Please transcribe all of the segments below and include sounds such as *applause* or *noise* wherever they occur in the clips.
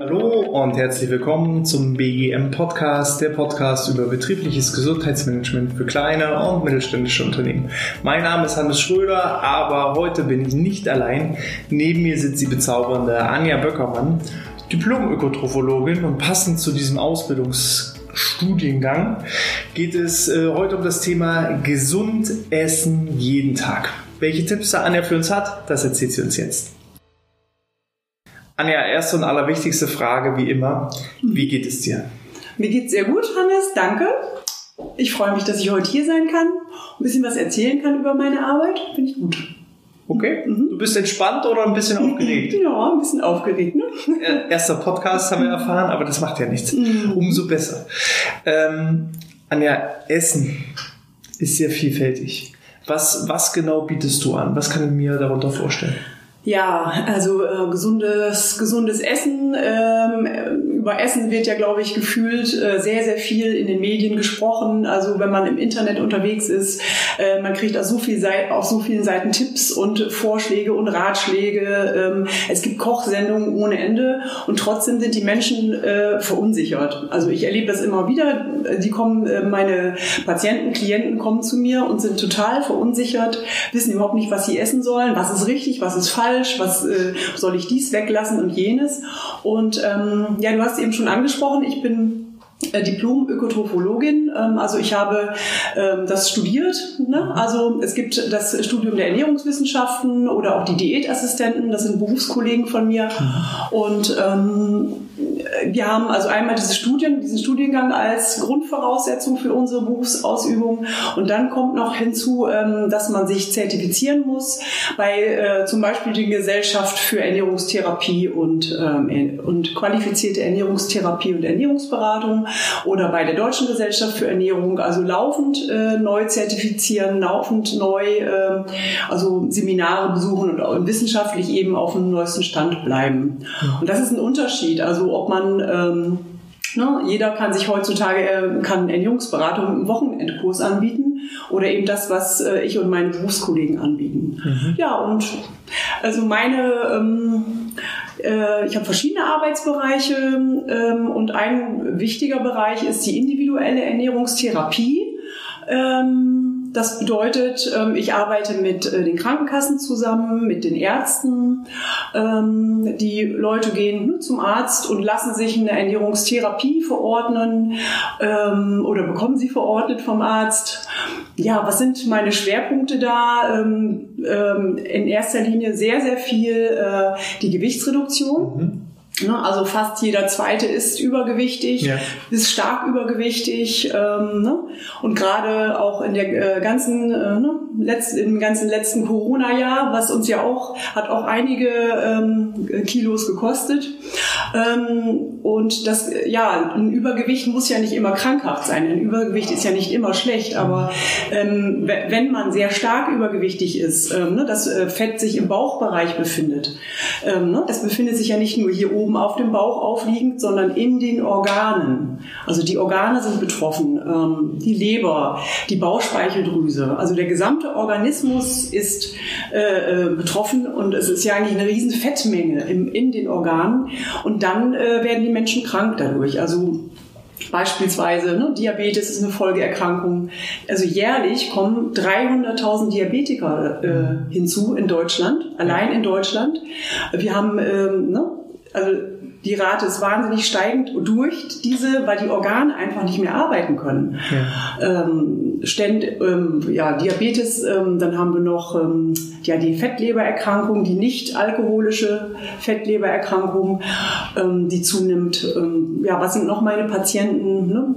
Hallo und herzlich willkommen zum BGM Podcast, der Podcast über betriebliches Gesundheitsmanagement für kleine und mittelständische Unternehmen. Mein Name ist Hannes Schröder, aber heute bin ich nicht allein. Neben mir sitzt die bezaubernde Anja Böckermann, Diplom-Ökotrophologin und passend zu diesem Ausbildungsstudiengang geht es äh, heute um das Thema gesund essen jeden Tag. Welche Tipps da Anja für uns hat, das erzählt sie uns jetzt. Anja, erste und allerwichtigste Frage wie immer. Wie geht es dir? Mir geht's sehr gut, Hannes. Danke. Ich freue mich, dass ich heute hier sein kann, ein bisschen was erzählen kann über meine Arbeit. Finde ich gut. Okay. Mhm. Du bist entspannt oder ein bisschen aufgeregt? Ja, ein bisschen aufgeregt. Ne? Erster Podcast haben wir erfahren, aber das macht ja nichts. Mhm. Umso besser. Ähm, Anja, Essen ist sehr vielfältig. Was, was genau bietest du an? Was kann ich mir darunter vorstellen? Ja, also äh, gesundes, gesundes Essen. Ähm, über Essen wird ja, glaube ich, gefühlt äh, sehr, sehr viel in den Medien gesprochen. Also wenn man im Internet unterwegs ist, äh, man kriegt auf so, viel auf so vielen Seiten Tipps und Vorschläge und Ratschläge. Ähm, es gibt Kochsendungen ohne Ende und trotzdem sind die Menschen äh, verunsichert. Also ich erlebe das immer wieder. Die kommen, äh, meine Patienten, Klienten kommen zu mir und sind total verunsichert, wissen überhaupt nicht, was sie essen sollen, was ist richtig, was ist falsch falsch, was äh, soll ich dies weglassen und jenes. Und ähm, ja, du hast eben schon angesprochen, ich bin äh, Diplom-Ökotrophologin. Ähm, also ich habe ähm, das studiert. Ne? Also es gibt das Studium der Ernährungswissenschaften oder auch die Diätassistenten. Das sind Berufskollegen von mir. Mhm. Und ähm, wir haben also einmal diese Studien, diesen Studiengang als Grundvoraussetzung für unsere Berufsausübung. Und dann kommt noch hinzu, ähm, dass man sich zertifizieren muss bei äh, zum Beispiel die Gesellschaft für Ernährungstherapie und, ähm, und qualifizierte Ernährungstherapie und Ernährungsberatung oder bei der Deutschen Gesellschaft für Ernährung. Also laufend äh, neu zertifizieren, laufend neu, äh, also Seminare besuchen und, und wissenschaftlich eben auf dem neuesten Stand bleiben. Und das ist ein Unterschied. Also ob man ähm, Ne, jeder kann sich heutzutage äh, kann Ernährungsberatung im Wochenendkurs anbieten oder eben das, was äh, ich und meine Berufskollegen anbieten. Mhm. Ja, und also meine, ähm, äh, ich habe verschiedene Arbeitsbereiche ähm, und ein wichtiger Bereich ist die individuelle Ernährungstherapie. Ähm, das bedeutet, ähm, ich arbeite mit äh, den Krankenkassen zusammen, mit den Ärzten. Ähm, die Leute gehen zum Arzt und lassen sich eine Ernährungstherapie verordnen ähm, oder bekommen sie verordnet vom Arzt. Ja, was sind meine Schwerpunkte da? In erster Linie sehr, sehr viel äh, die Gewichtsreduktion. Mhm. Ne, also fast jeder zweite ist übergewichtig, ja. ist stark übergewichtig. Ähm, ne? Und gerade auch in der äh, ganzen, äh, ne, letzt, im ganzen letzten Corona-Jahr, was uns ja auch, hat auch einige ähm, Kilos gekostet. Ähm, und das, ja, ein Übergewicht muss ja nicht immer krankhaft sein. Ein Übergewicht ist ja nicht immer schlecht, aber ähm, wenn man sehr stark übergewichtig ist, ähm, ne, das äh, Fett sich im Bauchbereich befindet, ähm, ne, es befindet sich ja nicht nur hier oben auf dem Bauch aufliegend, sondern in den Organen. Also die Organe sind betroffen, ähm, die Leber, die Bauchspeicheldrüse, also der gesamte Organismus ist äh, äh, betroffen und es ist ja eigentlich eine riesen Fettmenge im, in den Organen und dann äh, werden die Menschen krank dadurch. Also Beispielsweise ne, Diabetes ist eine Folgeerkrankung. Also jährlich kommen 300.000 Diabetiker äh, hinzu in Deutschland, allein in Deutschland. Wir haben ähm, ne, also die Rate ist wahnsinnig steigend durch diese, weil die Organe einfach nicht mehr arbeiten können. Ja. Ähm, Ständ, ähm, ja, Diabetes, ähm, dann haben wir noch ähm, ja, die Fettlebererkrankung, die nicht alkoholische Fettlebererkrankung, ähm, die zunimmt. Ähm, ja, was sind noch meine Patienten? Ne?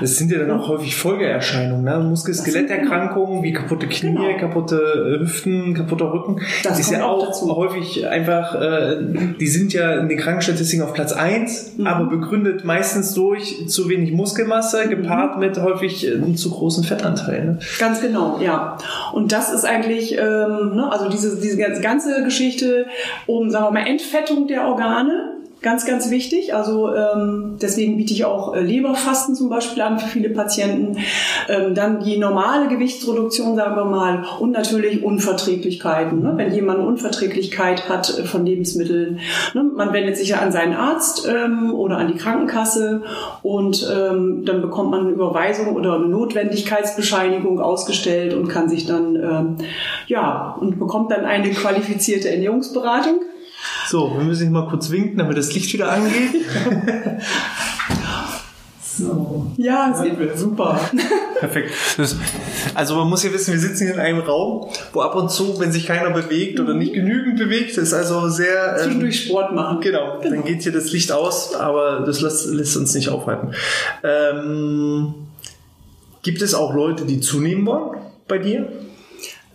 Das sind ja dann auch häufig Folgeerscheinungen, ne? Muskel-Skeletterkrankungen wie kaputte Knie, genau. kaputte äh, Hüften, kaputter Rücken. Das ist ja auch dazu. häufig einfach, äh, die sind ja in den Krankenstatistiken auf Platz eins, mhm. aber begründet meistens durch zu wenig Muskelmasse, gepaart mhm. mit häufig äh, zu großen Fettanteil. Ne? Ganz genau, ja. Und das ist eigentlich, ähm, ne, also diese, diese ganze Geschichte um, sagen wir mal, Entfettung der Organe, Ganz, ganz wichtig. Also ähm, deswegen biete ich auch äh, Leberfasten zum Beispiel an für viele Patienten. Ähm, dann die normale Gewichtsreduktion, sagen wir mal, und natürlich Unverträglichkeiten. Ne? Wenn jemand eine Unverträglichkeit hat äh, von Lebensmitteln, ne? man wendet sich ja an seinen Arzt ähm, oder an die Krankenkasse und ähm, dann bekommt man eine Überweisung oder eine Notwendigkeitsbescheinigung ausgestellt und kann sich dann ähm, ja und bekommt dann eine qualifizierte Ernährungsberatung. So, wir müssen mal kurz winken, damit das Licht wieder angeht. so. Ja, sehen wir. Super. Perfekt. Das, also man muss ja wissen, wir sitzen hier in einem Raum, wo ab und zu, wenn sich keiner bewegt oder nicht genügend bewegt, ist also sehr... Ähm, Zwischendurch Sport machen. Genau, genau, dann geht hier das Licht aus, aber das lässt, lässt uns nicht aufhalten. Ähm, gibt es auch Leute, die zunehmen wollen bei dir?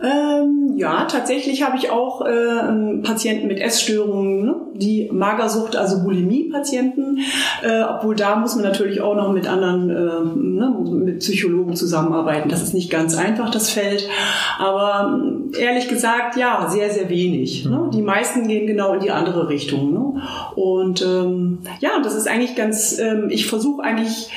Ähm, ja, tatsächlich habe ich auch äh, Patienten mit Essstörungen, ne? die Magersucht, also Bulimie-Patienten. Äh, obwohl da muss man natürlich auch noch mit anderen, äh, ne, mit Psychologen zusammenarbeiten. Das ist nicht ganz einfach, das Feld. Aber ehrlich gesagt, ja, sehr, sehr wenig. Ne? Mhm. Die meisten gehen genau in die andere Richtung. Ne? Und ähm, ja, das ist eigentlich ganz, ähm, ich versuche eigentlich,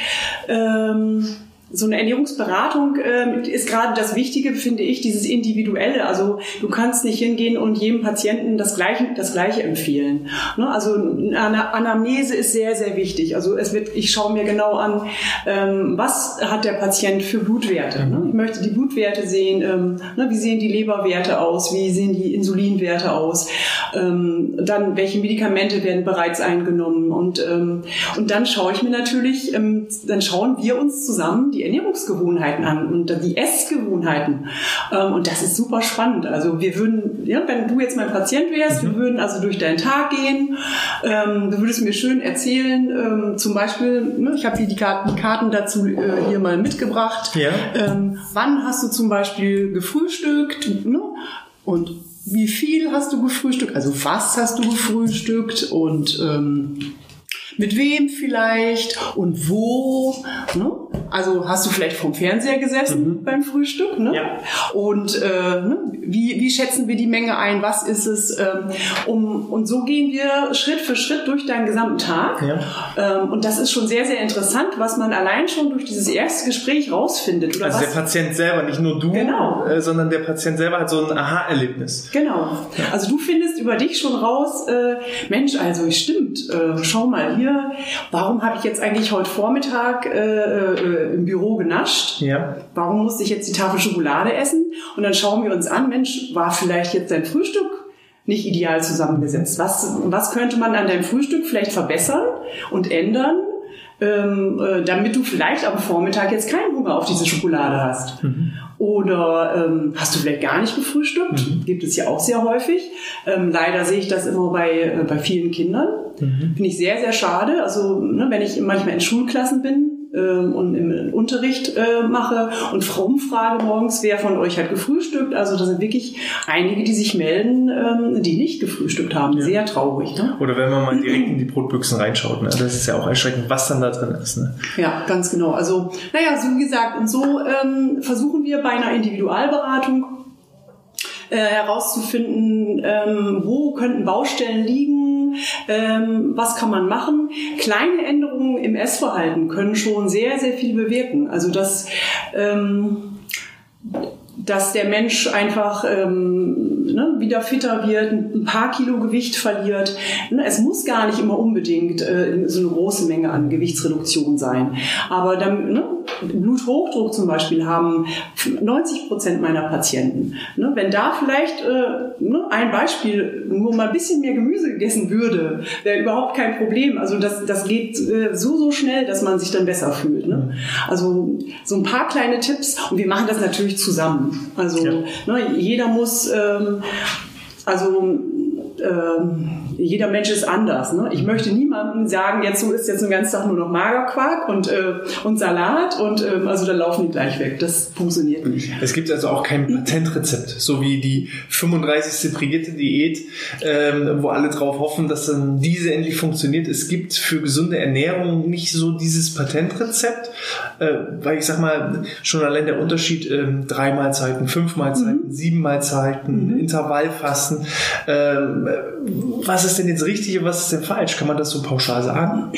ähm, so eine Ernährungsberatung äh, ist gerade das Wichtige, finde ich, dieses Individuelle. Also du kannst nicht hingehen und jedem Patienten das Gleiche, das Gleiche empfehlen. Ne? Also eine Anamnese ist sehr, sehr wichtig. Also es wird, ich schaue mir genau an, ähm, was hat der Patient für Blutwerte. Ne? Ich möchte die Blutwerte sehen, ähm, ne? wie sehen die Leberwerte aus, wie sehen die Insulinwerte aus, ähm, dann welche Medikamente werden bereits eingenommen und ähm, und dann schaue ich mir natürlich, ähm, dann schauen wir uns zusammen die Ernährungsgewohnheiten an und die Essgewohnheiten. Ähm, und das ist super spannend. Also wir würden, ja, wenn du jetzt mein Patient wärst, mhm. wir würden also durch deinen Tag gehen, ähm, du würdest mir schön erzählen, ähm, zum Beispiel, ne, ich habe hier die Karten, Karten dazu äh, hier mal mitgebracht. Ja. Wann hast du zum Beispiel gefrühstückt? Ne? Und wie viel hast du gefrühstückt? Also was hast du gefrühstückt? Und mit wem vielleicht und wo. Ne? Also hast du vielleicht vom Fernseher gesessen mhm. beim Frühstück? Ne? Ja. Und äh, ne? wie, wie schätzen wir die Menge ein? Was ist es? Ähm, um, und so gehen wir Schritt für Schritt durch deinen gesamten Tag. Ja. Ähm, und das ist schon sehr, sehr interessant, was man allein schon durch dieses erste Gespräch rausfindet. Also was? der Patient selber, nicht nur du, genau. äh, sondern der Patient selber hat so ein Aha-Erlebnis. Genau. Also du findest über dich schon raus, äh, Mensch, also stimmt, äh, schau mal hier, warum habe ich jetzt eigentlich heute Vormittag äh, äh, im Büro genascht. Ja. Warum musste ich jetzt die Tafel Schokolade essen? Und dann schauen wir uns an, Mensch, war vielleicht jetzt dein Frühstück nicht ideal zusammengesetzt? Was, was könnte man an deinem Frühstück vielleicht verbessern und ändern? Ähm, äh, damit du vielleicht am Vormittag jetzt keinen Hunger auf diese Schokolade hast. Mhm. Oder ähm, hast du vielleicht gar nicht gefrühstückt? Mhm. Gibt es ja auch sehr häufig. Ähm, leider sehe ich das immer bei, äh, bei vielen Kindern. Mhm. Finde ich sehr, sehr schade. Also ne, wenn ich manchmal in Schulklassen bin, und im Unterricht äh, mache und rumfrage morgens, wer von euch hat gefrühstückt. Also da sind wirklich einige, die sich melden, ähm, die nicht gefrühstückt haben. Sehr traurig. Ne? Oder wenn man mal direkt in die Brotbüchsen reinschaut. Ne? Das ist ja auch erschreckend, was dann da drin ist. Ne? Ja, ganz genau. Also naja, so wie gesagt, und so ähm, versuchen wir bei einer Individualberatung äh, herauszufinden, ähm, wo könnten Baustellen liegen, ähm, was kann man machen. Kleine Änderungen im Essverhalten können schon sehr, sehr viel bewirken. Also das ähm, dass der Mensch einfach ähm, ne, wieder fitter wird, ein paar Kilo Gewicht verliert. Ne, es muss gar nicht immer unbedingt äh, so eine große Menge an Gewichtsreduktion sein. Aber dann, ne, Bluthochdruck zum Beispiel haben 90 Prozent meiner Patienten. Ne, wenn da vielleicht äh, ne, ein Beispiel nur mal ein bisschen mehr Gemüse gegessen würde, wäre überhaupt kein Problem. Also das, das geht äh, so, so schnell, dass man sich dann besser fühlt. Ne? Also so ein paar kleine Tipps und wir machen das natürlich zusammen. Also ja. ne, jeder muss, ähm, also ähm, jeder Mensch ist anders. Ne? Ich möchte niemandem sagen, jetzt so ist jetzt den ganzen Tag nur noch Magerquark und, äh, und Salat und ähm, also dann laufen die gleich weg. Das funktioniert nicht. Es gibt also auch kein Patentrezept, so wie die 35. Brigitte Diät, ähm, wo alle drauf hoffen, dass dann diese endlich funktioniert. Es gibt für gesunde Ernährung nicht so dieses Patentrezept, äh, weil ich sag mal, schon allein der Unterschied ähm, drei Mahlzeiten, fünf Mahlzeiten, mhm. sieben Mahlzeiten, mhm. Intervallfasten, äh, ähm, was ist denn jetzt richtig und was ist denn falsch? Kann man das so pauschal sagen?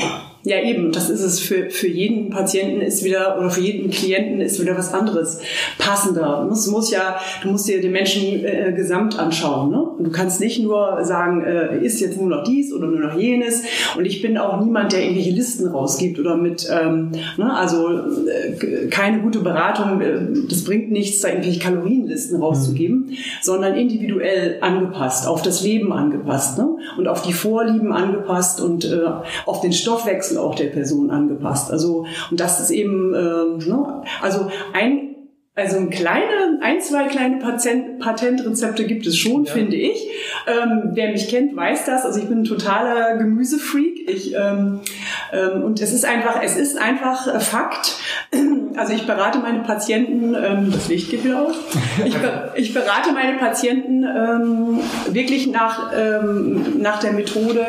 Ja, eben, das ist es für, für jeden Patienten ist wieder oder für jeden Klienten ist wieder was anderes passender. Du musst, musst ja, du musst dir den Menschen äh, gesamt anschauen. Ne? Und du kannst nicht nur sagen, äh, ist jetzt nur noch dies oder nur noch jenes. Und ich bin auch niemand, der irgendwelche Listen rausgibt oder mit, ähm, ne, also äh, keine gute Beratung, äh, das bringt nichts, da irgendwelche Kalorienlisten rauszugeben, mhm. sondern individuell angepasst, auf das Leben angepasst ne? und auf die Vorlieben angepasst und äh, auf den Stoffwechsel Stoffwechsel auch der Person angepasst. Also und das ist eben, äh, ne? also ein also ein kleine, ein, zwei kleine Patent, Patentrezepte gibt es schon, ja. finde ich. Ähm, wer mich kennt, weiß das. Also ich bin ein totaler Gemüsefreak. Ich, ähm, ähm, und es ist einfach, es ist einfach äh, Fakt. *clears throat* Also ich berate meine Patienten, ähm, das Licht geht wieder auf. Ich, ich berate meine Patienten ähm, wirklich nach, ähm, nach der Methode,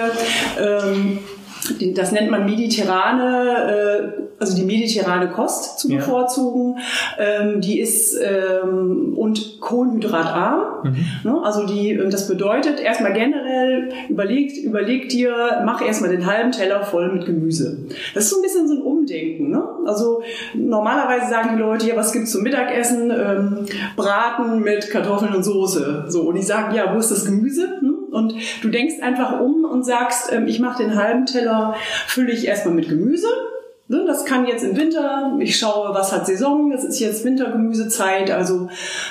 das nennt man mediterrane, äh, also die mediterrane Kost zu bevorzugen. Ähm, die ist ähm, und kohlenhydratarm. Mhm. Ne? Also die, das bedeutet erstmal generell überlegt, überlegt dir, mach erstmal den halben Teller voll mit Gemüse. Das ist so ein bisschen so ein Umdenken. Ne? Also normalerweise sagen die Leute, ja, was gibt's zum Mittagessen? Ähm, Braten mit Kartoffeln und Soße. So und ich sage, ja, wo ist das Gemüse? Hm? Und du denkst einfach um und sagst, ähm, ich mache den halben Teller, fülle ich erstmal mit Gemüse. Ne, das kann jetzt im Winter, ich schaue, was hat Saison, es ist jetzt Wintergemüsezeit, also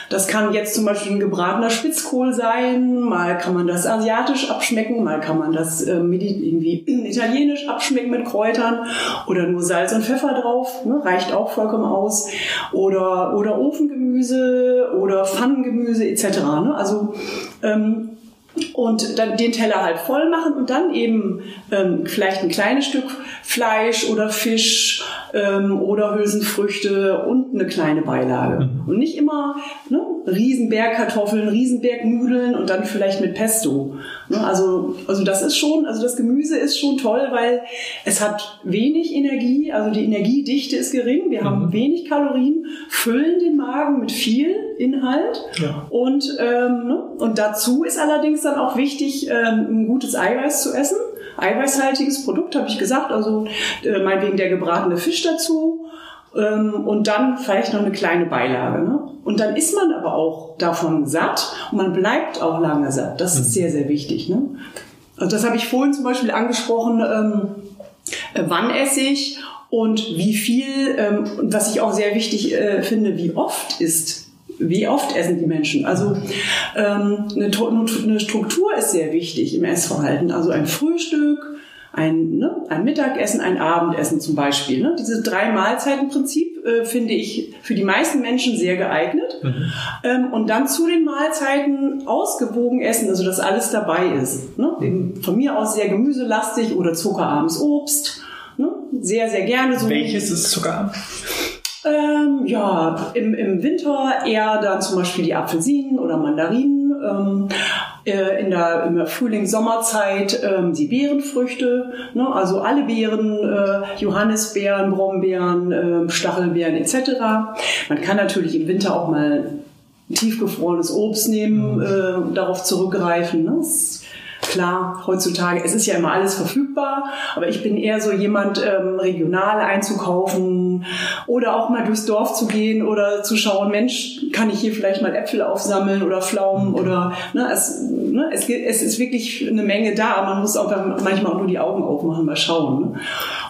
das kann jetzt zum Beispiel ein gebratener Spitzkohl sein, mal kann man das asiatisch abschmecken, mal kann man das äh, irgendwie italienisch abschmecken mit Kräutern oder nur Salz und Pfeffer drauf, ne, reicht auch vollkommen aus. Oder, oder Ofengemüse oder Pfannengemüse etc. Ne? Also ähm, und dann den Teller halt voll machen und dann eben ähm, vielleicht ein kleines Stück Fleisch oder Fisch ähm, oder Hülsenfrüchte und eine kleine Beilage. Mhm. Und nicht immer ne, Riesenberg Kartoffeln, Riesenberg Nudeln und dann vielleicht mit Pesto. Ne, also, also das ist schon, also das Gemüse ist schon toll, weil es hat wenig Energie, also die Energiedichte ist gering, wir mhm. haben wenig Kalorien, füllen den Magen mit viel Inhalt ja. und, ähm, ne, und dazu ist allerdings dann auch wichtig, ähm, ein gutes Eiweiß zu essen eiweißhaltiges Produkt, habe ich gesagt. Also äh, meinetwegen der gebratene Fisch dazu. Ähm, und dann vielleicht noch eine kleine Beilage. Ne? Und dann ist man aber auch davon satt und man bleibt auch lange satt. Das ist mhm. sehr, sehr wichtig. Ne? Also das habe ich vorhin zum Beispiel angesprochen. Ähm, äh, wann esse ich und wie viel, ähm, was ich auch sehr wichtig äh, finde, wie oft ist wie oft essen die Menschen? Also ähm, eine, eine Struktur ist sehr wichtig im Essverhalten. Also ein Frühstück, ein, ne, ein Mittagessen, ein Abendessen zum Beispiel. Ne? Dieses drei Mahlzeiten-Prinzip äh, finde ich für die meisten Menschen sehr geeignet. Mhm. Ähm, und dann zu den Mahlzeiten ausgewogen essen, also dass alles dabei ist. Ne? Mhm. Von mir aus sehr gemüselastig oder zuckerarmes Obst. Ne? Sehr, sehr gerne so. Welches ist zuckerarm? Ähm, ja, im, im Winter eher dann zum Beispiel die Apfelsinen oder Mandarinen. Ähm, äh, in der, in der Frühling-Sommerzeit ähm, die Beerenfrüchte, ne? also alle Beeren, äh, Johannisbeeren, Brombeeren, äh, Stachelbeeren etc. Man kann natürlich im Winter auch mal tiefgefrorenes Obst nehmen, mhm. äh, darauf zurückgreifen. Ne? Das Klar, heutzutage, es ist ja immer alles verfügbar, aber ich bin eher so jemand, ähm, regional einzukaufen oder auch mal durchs Dorf zu gehen oder zu schauen, Mensch, kann ich hier vielleicht mal Äpfel aufsammeln oder Pflaumen oder, ne, es, ne, es, es ist wirklich eine Menge da, man muss auch manchmal auch nur die Augen aufmachen, mal schauen. Ne?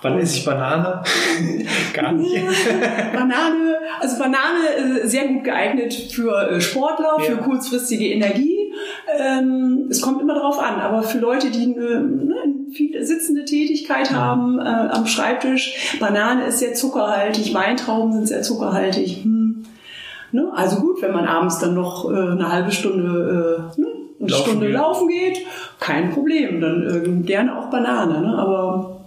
Wann esse ich Banane? *laughs* Gar nicht. Banane, also Banane äh, sehr gut geeignet für äh, Sportler, ja. für kurzfristige Energie. Ähm, es kommt immer darauf an, aber für Leute, die eine, ne, viel sitzende Tätigkeit haben äh, am Schreibtisch, Banane ist sehr zuckerhaltig, Weintrauben sind sehr zuckerhaltig. Hm. Ne? Also gut, wenn man abends dann noch äh, eine halbe Stunde, äh, ne? eine laufen Stunde geht. laufen geht, kein Problem. Dann äh, gerne auch Banane, ne? aber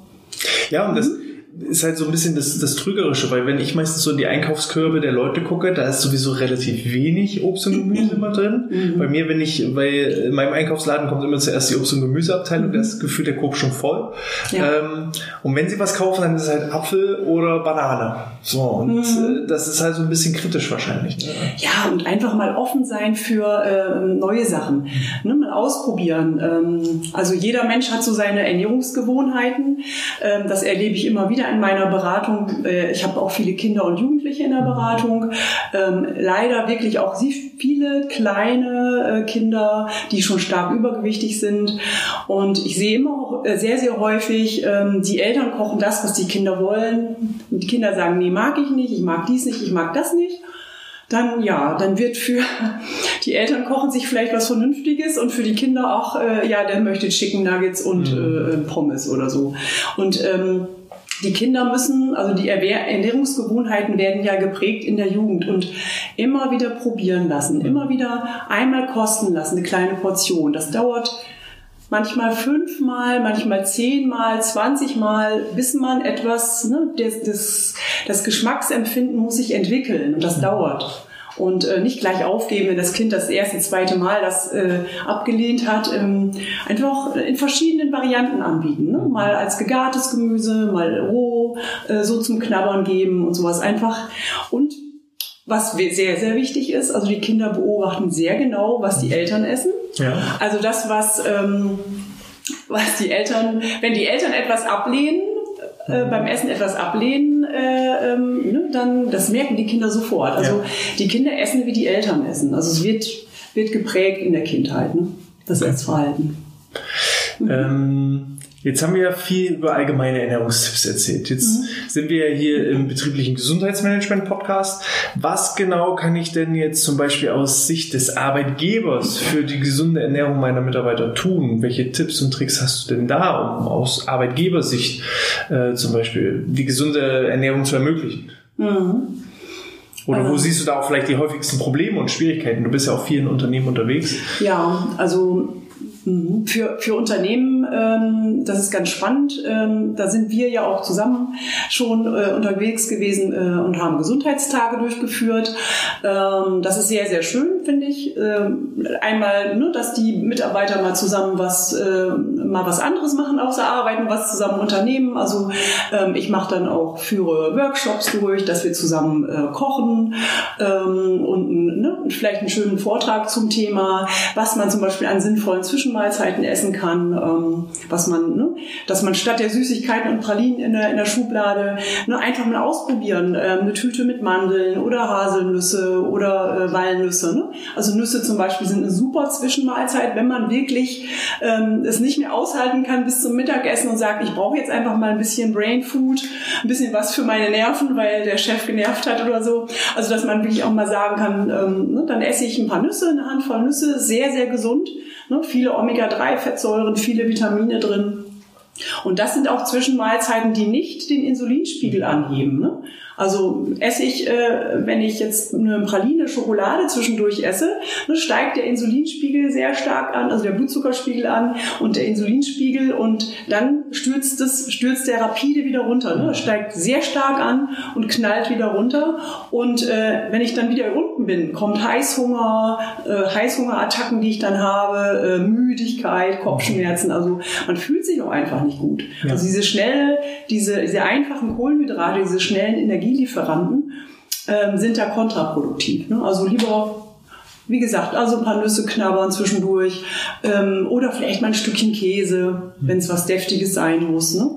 ja, und das, ist halt so ein bisschen das, das Trügerische, weil wenn ich meistens so in die Einkaufskörbe der Leute gucke, da ist sowieso relativ wenig Obst und Gemüse immer drin. Mhm. Bei mir, wenn ich, weil in meinem Einkaufsladen kommt immer zuerst die Obst- und Gemüseabteilung, mhm. da ist das Gefühl der Korb schon voll. Ja. Ähm, und wenn sie was kaufen, dann ist es halt Apfel oder Banane. So, und mhm. Äh, das ist halt so ein bisschen kritisch wahrscheinlich. Ne? Ja, und einfach mal offen sein für äh, neue Sachen. Ne, mal ausprobieren. Ähm, also jeder Mensch hat so seine Ernährungsgewohnheiten. Ähm, das erlebe ich immer wieder in meiner Beratung. Äh, ich habe auch viele Kinder und Jugendliche in der Beratung. Ähm, leider wirklich auch viele kleine äh, Kinder, die schon stark übergewichtig sind. Und ich sehe immer auch äh, sehr, sehr häufig, ähm, die Eltern kochen das, was die Kinder wollen. Und die Kinder sagen, nee, mag ich nicht, ich mag dies nicht, ich mag das nicht dann ja, dann wird für *laughs* die Eltern kochen sich vielleicht was Vernünftiges und für die Kinder auch, äh, ja, der möchte Chicken Nuggets und mhm. äh, Pommes oder so. Und ähm, die Kinder müssen, also die Ernährungsgewohnheiten werden ja geprägt in der Jugend und immer wieder probieren lassen, immer wieder einmal kosten lassen, eine kleine Portion. Das dauert manchmal fünfmal, manchmal zehnmal, zwanzigmal, bis man etwas, ne, das, das, das Geschmacksempfinden muss sich entwickeln und das mhm. dauert und äh, nicht gleich aufgeben, wenn das Kind das erste, zweite Mal das äh, abgelehnt hat. Ähm, einfach in verschiedenen Varianten anbieten. Ne? Mal als gegartes Gemüse, mal roh, äh, so zum Knabbern geben und sowas einfach. Und was sehr, sehr wichtig ist, also die Kinder beobachten sehr genau, was die Eltern essen. Ja. Also das, was, ähm, was die Eltern, wenn die Eltern etwas ablehnen, äh, beim Essen etwas ablehnen, äh, ähm, ne, dann das merken die Kinder sofort. Also ja. die Kinder essen, wie die Eltern essen. Also es wird, wird geprägt in der Kindheit, ne? das Essverhalten. Ähm, Jetzt haben wir ja viel über allgemeine Ernährungstipps erzählt. Jetzt mhm. sind wir ja hier im betrieblichen Gesundheitsmanagement Podcast. Was genau kann ich denn jetzt zum Beispiel aus Sicht des Arbeitgebers für die gesunde Ernährung meiner Mitarbeiter tun? Welche Tipps und Tricks hast du denn da, um aus Arbeitgebersicht äh, zum Beispiel die gesunde Ernährung zu ermöglichen? Mhm. Oder wo siehst du da auch vielleicht die häufigsten Probleme und Schwierigkeiten? Du bist ja auch vielen Unternehmen unterwegs. Ja, also Mhm. Für, für Unternehmen, ähm, das ist ganz spannend. Ähm, da sind wir ja auch zusammen schon äh, unterwegs gewesen äh, und haben Gesundheitstage durchgeführt. Ähm, das ist sehr, sehr schön, finde ich. Ähm, einmal, ne, dass die Mitarbeiter mal zusammen was, äh, mal was anderes machen, außer arbeiten, was zusammen unternehmen. Also ähm, ich mache dann auch, führe Workshops durch, dass wir zusammen äh, kochen ähm, und ne, vielleicht einen schönen Vortrag zum Thema, was man zum Beispiel an sinnvollen Zwischen Zwischenmahlzeiten essen kann, ähm, was man, ne, dass man statt der Süßigkeiten und Pralinen in der, in der Schublade ne, einfach mal ausprobieren, ähm, eine Tüte mit Mandeln oder Haselnüsse oder äh, Walnüsse. Ne? Also Nüsse zum Beispiel sind eine super Zwischenmahlzeit, wenn man wirklich ähm, es nicht mehr aushalten kann bis zum Mittagessen und sagt, ich brauche jetzt einfach mal ein bisschen Brain Food, ein bisschen was für meine Nerven, weil der Chef genervt hat oder so. Also dass man wirklich auch mal sagen kann, ähm, ne, dann esse ich ein paar Nüsse, eine Handvoll Nüsse, sehr, sehr gesund. Ne? Viele Omega-3-Fettsäuren, viele Vitamine drin. Und das sind auch Zwischenmahlzeiten, die nicht den Insulinspiegel anheben. Ne? Also esse ich, äh, wenn ich jetzt eine Praline Schokolade zwischendurch esse, ne, steigt der Insulinspiegel sehr stark an, also der Blutzuckerspiegel an und der Insulinspiegel und dann stürzt es, stürzt der rapide wieder runter. Ne? Steigt sehr stark an und knallt wieder runter. Und äh, wenn ich dann wieder unten bin, kommt Heißhunger, äh, Heißhungerattacken, die ich dann habe, äh, Müdigkeit, Kopfschmerzen. Also man fühlt sich auch einfach nicht gut. Ja. Also diese schnelle, diese, diese einfachen Kohlenhydrate, diese schnellen Energie Energielieferanten ähm, sind da kontraproduktiv. Ne? Also lieber wie gesagt, also ein paar Nüsse knabbern zwischendurch ähm, oder vielleicht mal ein Stückchen Käse, wenn es was Deftiges sein muss. Ne?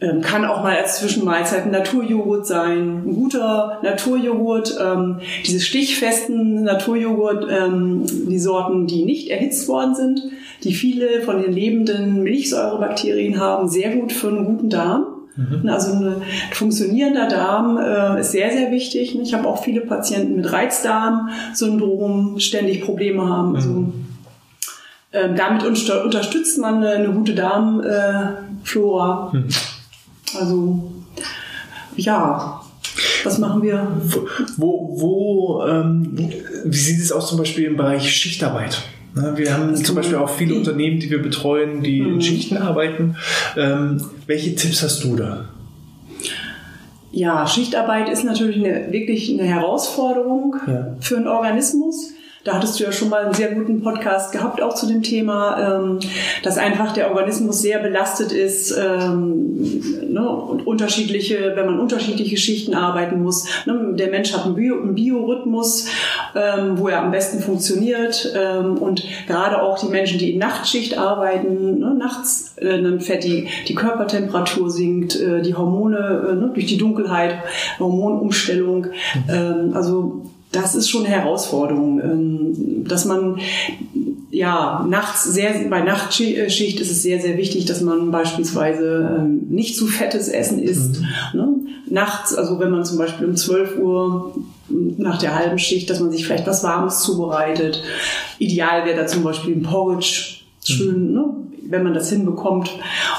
Ähm, kann auch mal als Zwischenmahlzeit ein Naturjoghurt sein, ein guter Naturjoghurt. Ähm, diese stichfesten Naturjoghurt, ähm, die Sorten, die nicht erhitzt worden sind, die viele von den lebenden Milchsäurebakterien haben, sehr gut für einen guten Darm. Mhm. Also ein funktionierender Darm äh, ist sehr, sehr wichtig. Ich habe auch viele Patienten mit Reizdarmsyndrom, ständig Probleme haben. Also, mhm. äh, damit unter unterstützt man eine, eine gute Darmflora. Mhm. Also ja, was machen wir? Wo, wo ähm, wie sieht es aus zum Beispiel im Bereich Schichtarbeit? Wir haben zum Beispiel auch viele Unternehmen, die wir betreuen, die in mhm. Schichten arbeiten. Ähm, welche Tipps hast du da? ja, Schichtarbeit ist natürlich eine, wirklich eine Herausforderung ja. für einen Organismus. Da hattest du ja schon mal einen sehr guten Podcast gehabt, auch zu dem Thema, ähm, dass einfach der Organismus sehr belastet ist ähm, ne, und unterschiedliche, wenn man unterschiedliche Schichten arbeiten muss. Ne, der Mensch hat einen, Bio, einen Biorhythmus, ähm, wo er am besten funktioniert und gerade auch die Menschen, die in Nachtschicht arbeiten, ne, nachts, äh, dann fährt die, die Körpertemperatur sinkt, äh, die Hormone äh, durch die Dunkelheit, Hormonumstellung, ähm, also das ist schon eine Herausforderung, ähm, dass man ja nachts sehr bei Nachtschicht ist es sehr sehr wichtig, dass man beispielsweise ähm, nicht zu fettes Essen isst. Mhm. Ne? Nachts, also wenn man zum Beispiel um 12 Uhr nach der halben Schicht, dass man sich vielleicht was Warmes zubereitet. Ideal wäre da zum Beispiel ein Porridge, schön, mhm. ne? Wenn man das hinbekommt,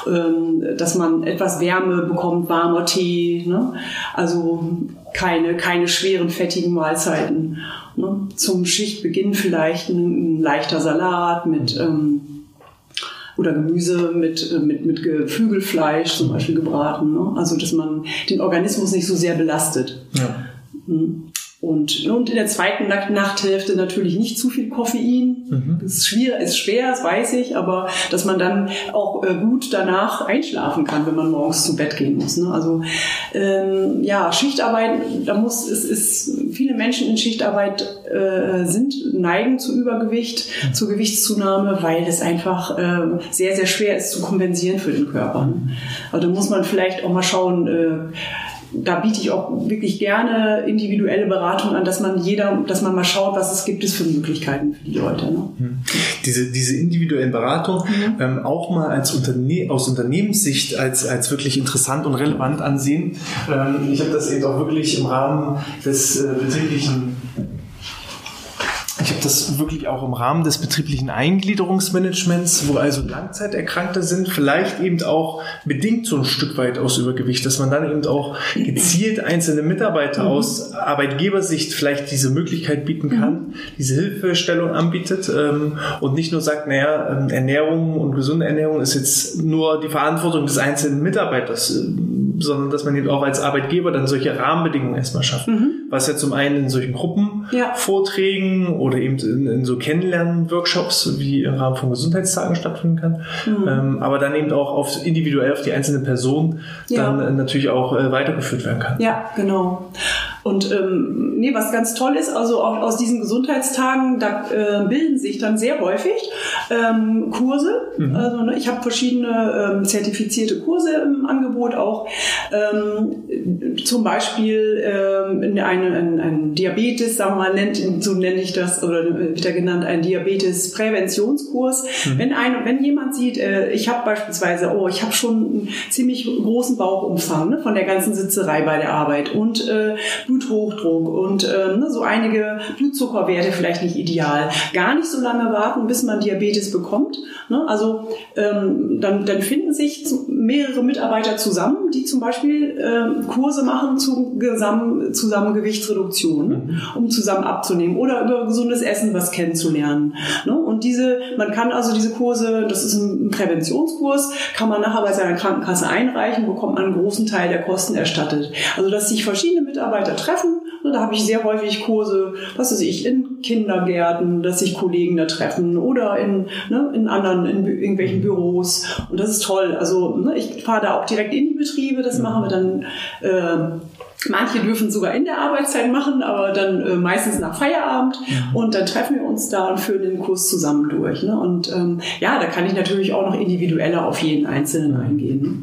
ähm, dass man etwas Wärme bekommt, warmer Tee. Ne? Also keine, keine schweren, fettigen Mahlzeiten. Ne? Zum Schichtbeginn vielleicht ein, leichter Salat mit ähm, oder Gemüse mit, äh, mit, mit Geflügelfleisch zum Beispiel gebraten. Ne? Also dass man den Organismus nicht so sehr belastet. Ja. Hm. Und, und in der zweiten Nacht Nachthälfte natürlich nicht zu viel Koffein. Mhm. Das ist schwer, ist schwer, das weiß ich, aber dass man dann auch äh, gut danach einschlafen kann, wenn man morgens zu Bett gehen muss. Ne? Also ähm, ja, Schichtarbeit, da muss es ist viele Menschen in Schichtarbeit äh, sind neigen zu Übergewicht, mhm. zur Gewichtszunahme, weil es einfach äh, sehr sehr schwer ist zu kompensieren für den Körper. Ne? Also da muss man vielleicht auch mal schauen. Äh, da biete ich auch wirklich gerne individuelle Beratung an, dass man jeder, dass man mal schaut, was es gibt es für Möglichkeiten für die Leute. Ne? Hm. Diese, diese individuellen Beratungen mhm. ähm, auch mal als Unterne aus Unternehmenssicht als, als wirklich interessant und relevant ansehen. Ähm, ich habe das eben auch wirklich im Rahmen des äh, betrieblichen ich habe das wirklich auch im Rahmen des betrieblichen Eingliederungsmanagements, wo also Langzeiterkrankte sind, vielleicht eben auch bedingt so ein Stück weit aus Übergewicht, dass man dann eben auch gezielt einzelne Mitarbeiter mhm. aus Arbeitgebersicht vielleicht diese Möglichkeit bieten kann, mhm. diese Hilfestellung anbietet ähm, und nicht nur sagt, naja, ähm, Ernährung und gesunde Ernährung ist jetzt nur die Verantwortung des einzelnen Mitarbeiters, äh, sondern dass man eben auch als Arbeitgeber dann solche Rahmenbedingungen erstmal schafft. Mhm. Was ja zum einen in solchen Gruppenvorträgen ja. oder eben in, in so Kennenlernen-Workshops wie im Rahmen von Gesundheitstagen stattfinden kann. Mhm. Ähm, aber dann eben auch auf, individuell auf die einzelne Person ja. dann äh, natürlich auch äh, weitergeführt werden kann. Ja, genau. Und ähm, nee, was ganz toll ist, also auch aus diesen Gesundheitstagen, da äh, bilden sich dann sehr häufig ähm, Kurse. Mhm. Also ne, ich habe verschiedene ähm, zertifizierte Kurse im Angebot auch. Ähm, zum Beispiel ähm, eine, ein, ein Diabetes, sagen wir mal, nennt, so nenne ich das, oder wird er genannt, ein Diabetes-Präventionskurs. Mhm. Wenn, ein, wenn jemand sieht, äh, ich habe beispielsweise, oh, ich habe schon einen ziemlich großen Bauchumfang ne, von der ganzen Sitzerei bei der Arbeit und äh, Bluthochdruck und ähm, ne, so einige Blutzuckerwerte vielleicht nicht ideal. Gar nicht so lange warten, bis man Diabetes bekommt. Ne? Also ähm, dann, dann finden sich mehrere Mitarbeiter zusammen, die zum Beispiel äh, Kurse machen zu zusammen, zusammen Gewichtsreduktion, mhm. um zusammen abzunehmen oder über gesundes Essen was kennenzulernen. Ne? Und diese, man kann also diese Kurse, das ist ein Präventionskurs, kann man nachher bei seiner Krankenkasse einreichen, bekommt man einen großen Teil der Kosten erstattet. Also dass sich verschiedene Mitarbeiter treffen. Und da habe ich sehr häufig Kurse, was weiß ich, in Kindergärten, dass sich Kollegen da treffen oder in, ne, in anderen, in irgendwelchen Büros. Und das ist toll. Also ne, ich fahre da auch direkt in die Betriebe. Das machen wir dann. Äh, Manche dürfen sogar in der Arbeitszeit machen, aber dann äh, meistens nach Feierabend. Mhm. Und dann treffen wir uns da und führen den Kurs zusammen durch. Ne? Und ähm, ja, da kann ich natürlich auch noch individueller auf jeden Einzelnen eingehen. Ne?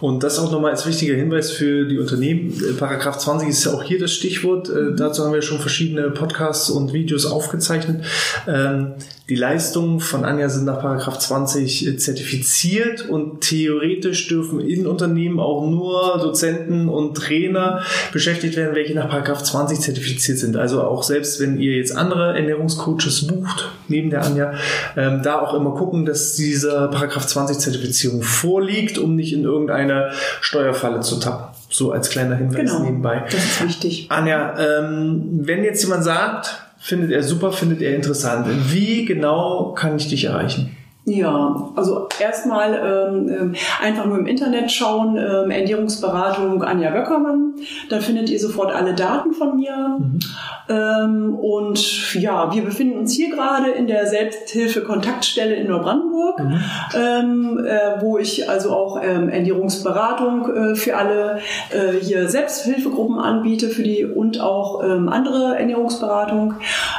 Und das auch nochmal als wichtiger Hinweis für die Unternehmen. Äh, Paragraph 20 ist ja auch hier das Stichwort. Äh, dazu haben wir schon verschiedene Podcasts und Videos aufgezeichnet. Ähm, die Leistungen von Anja sind nach Paragraph 20 äh, zertifiziert und theoretisch dürfen in Unternehmen auch nur Dozenten und Trainer beschäftigt werden, welche nach Paragraph 20 zertifiziert sind. Also auch selbst wenn ihr jetzt andere Ernährungscoaches bucht, neben der Anja, ähm, da auch immer gucken, dass diese Paragraph 20 Zertifizierung vorliegt, um nicht in irgendeine Steuerfalle zu tappen. So als kleiner Hinweis genau, nebenbei. Das ist wichtig. Anja, ähm, wenn jetzt jemand sagt, findet er super, findet er interessant. Wie genau kann ich dich erreichen? Ja, also erstmal ähm, ähm, einfach nur im Internet schauen, ähm, Ernährungsberatung Anja Böckermann. Da findet ihr sofort alle Daten von mir. Mhm. Ähm, und ja, wir befinden uns hier gerade in der Selbsthilfe-Kontaktstelle in Neubrandenburg, mhm. ähm, äh, wo ich also auch ähm, Ernährungsberatung äh, für alle äh, hier Selbsthilfegruppen anbiete für die und auch ähm, andere Ernährungsberatung.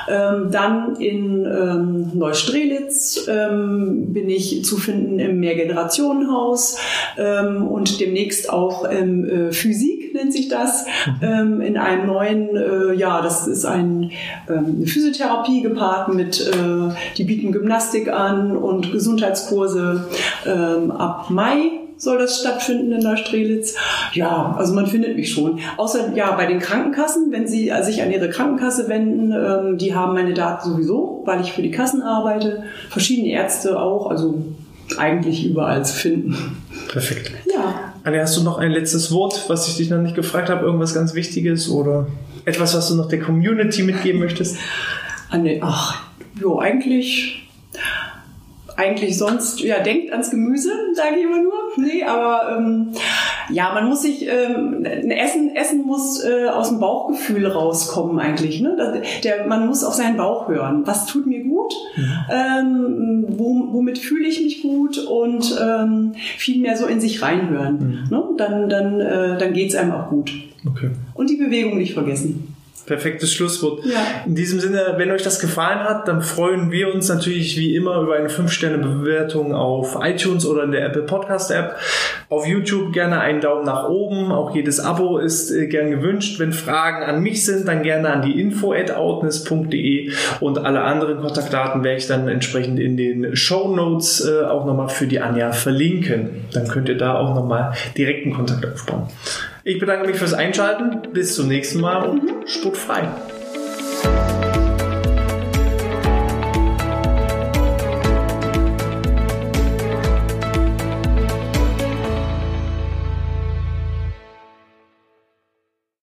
Ähm, dann in ähm, Neustrelitz ähm, bin ich zu finden im Mehrgenerationenhaus ähm, und demnächst auch im äh, Physik nennt sich das, mhm. ähm, in einem neuen, äh, ja, das ist ein, ähm, eine Physiotherapie gepaart mit, äh, die bieten Gymnastik an und Gesundheitskurse ähm, ab Mai soll das stattfinden in Neustrelitz. Ja, also man findet mich schon. Außer ja bei den Krankenkassen, wenn Sie sich an Ihre Krankenkasse wenden, ähm, die haben meine Daten sowieso, weil ich für die Kassen arbeite. Verschiedene Ärzte auch, also eigentlich überall zu finden. Perfekt. Ja. Anja, hast du noch ein letztes Wort, was ich dich noch nicht gefragt habe? Irgendwas ganz Wichtiges oder etwas, was du noch der Community mitgeben möchtest? Anne, ach, jo, eigentlich eigentlich sonst, ja, denkt ans Gemüse, sage ich immer nur. Nee, aber ähm, ja, man muss sich, ähm, Essen, Essen muss äh, aus dem Bauchgefühl rauskommen eigentlich. Ne? Das, der, man muss auf seinen Bauch hören. Was tut mir gut? Mhm. Ähm, wo, womit fühle ich mich gut? Und ähm, viel mehr so in sich reinhören. Mhm. Ne? Dann, dann, äh, dann geht's einem auch gut. Okay. Und die Bewegung nicht vergessen. Perfektes Schlusswort. Ja. In diesem Sinne, wenn euch das gefallen hat, dann freuen wir uns natürlich wie immer über eine 5-Sterne-Bewertung auf iTunes oder in der Apple Podcast App. Auf YouTube gerne einen Daumen nach oben. Auch jedes Abo ist äh, gern gewünscht. Wenn Fragen an mich sind, dann gerne an die info at outness.de und alle anderen Kontaktdaten werde ich dann entsprechend in den Show Notes äh, auch nochmal für die Anja verlinken. Dann könnt ihr da auch nochmal direkten Kontakt aufbauen. Ich bedanke mich fürs Einschalten. Bis zum nächsten Mal und sportfrei.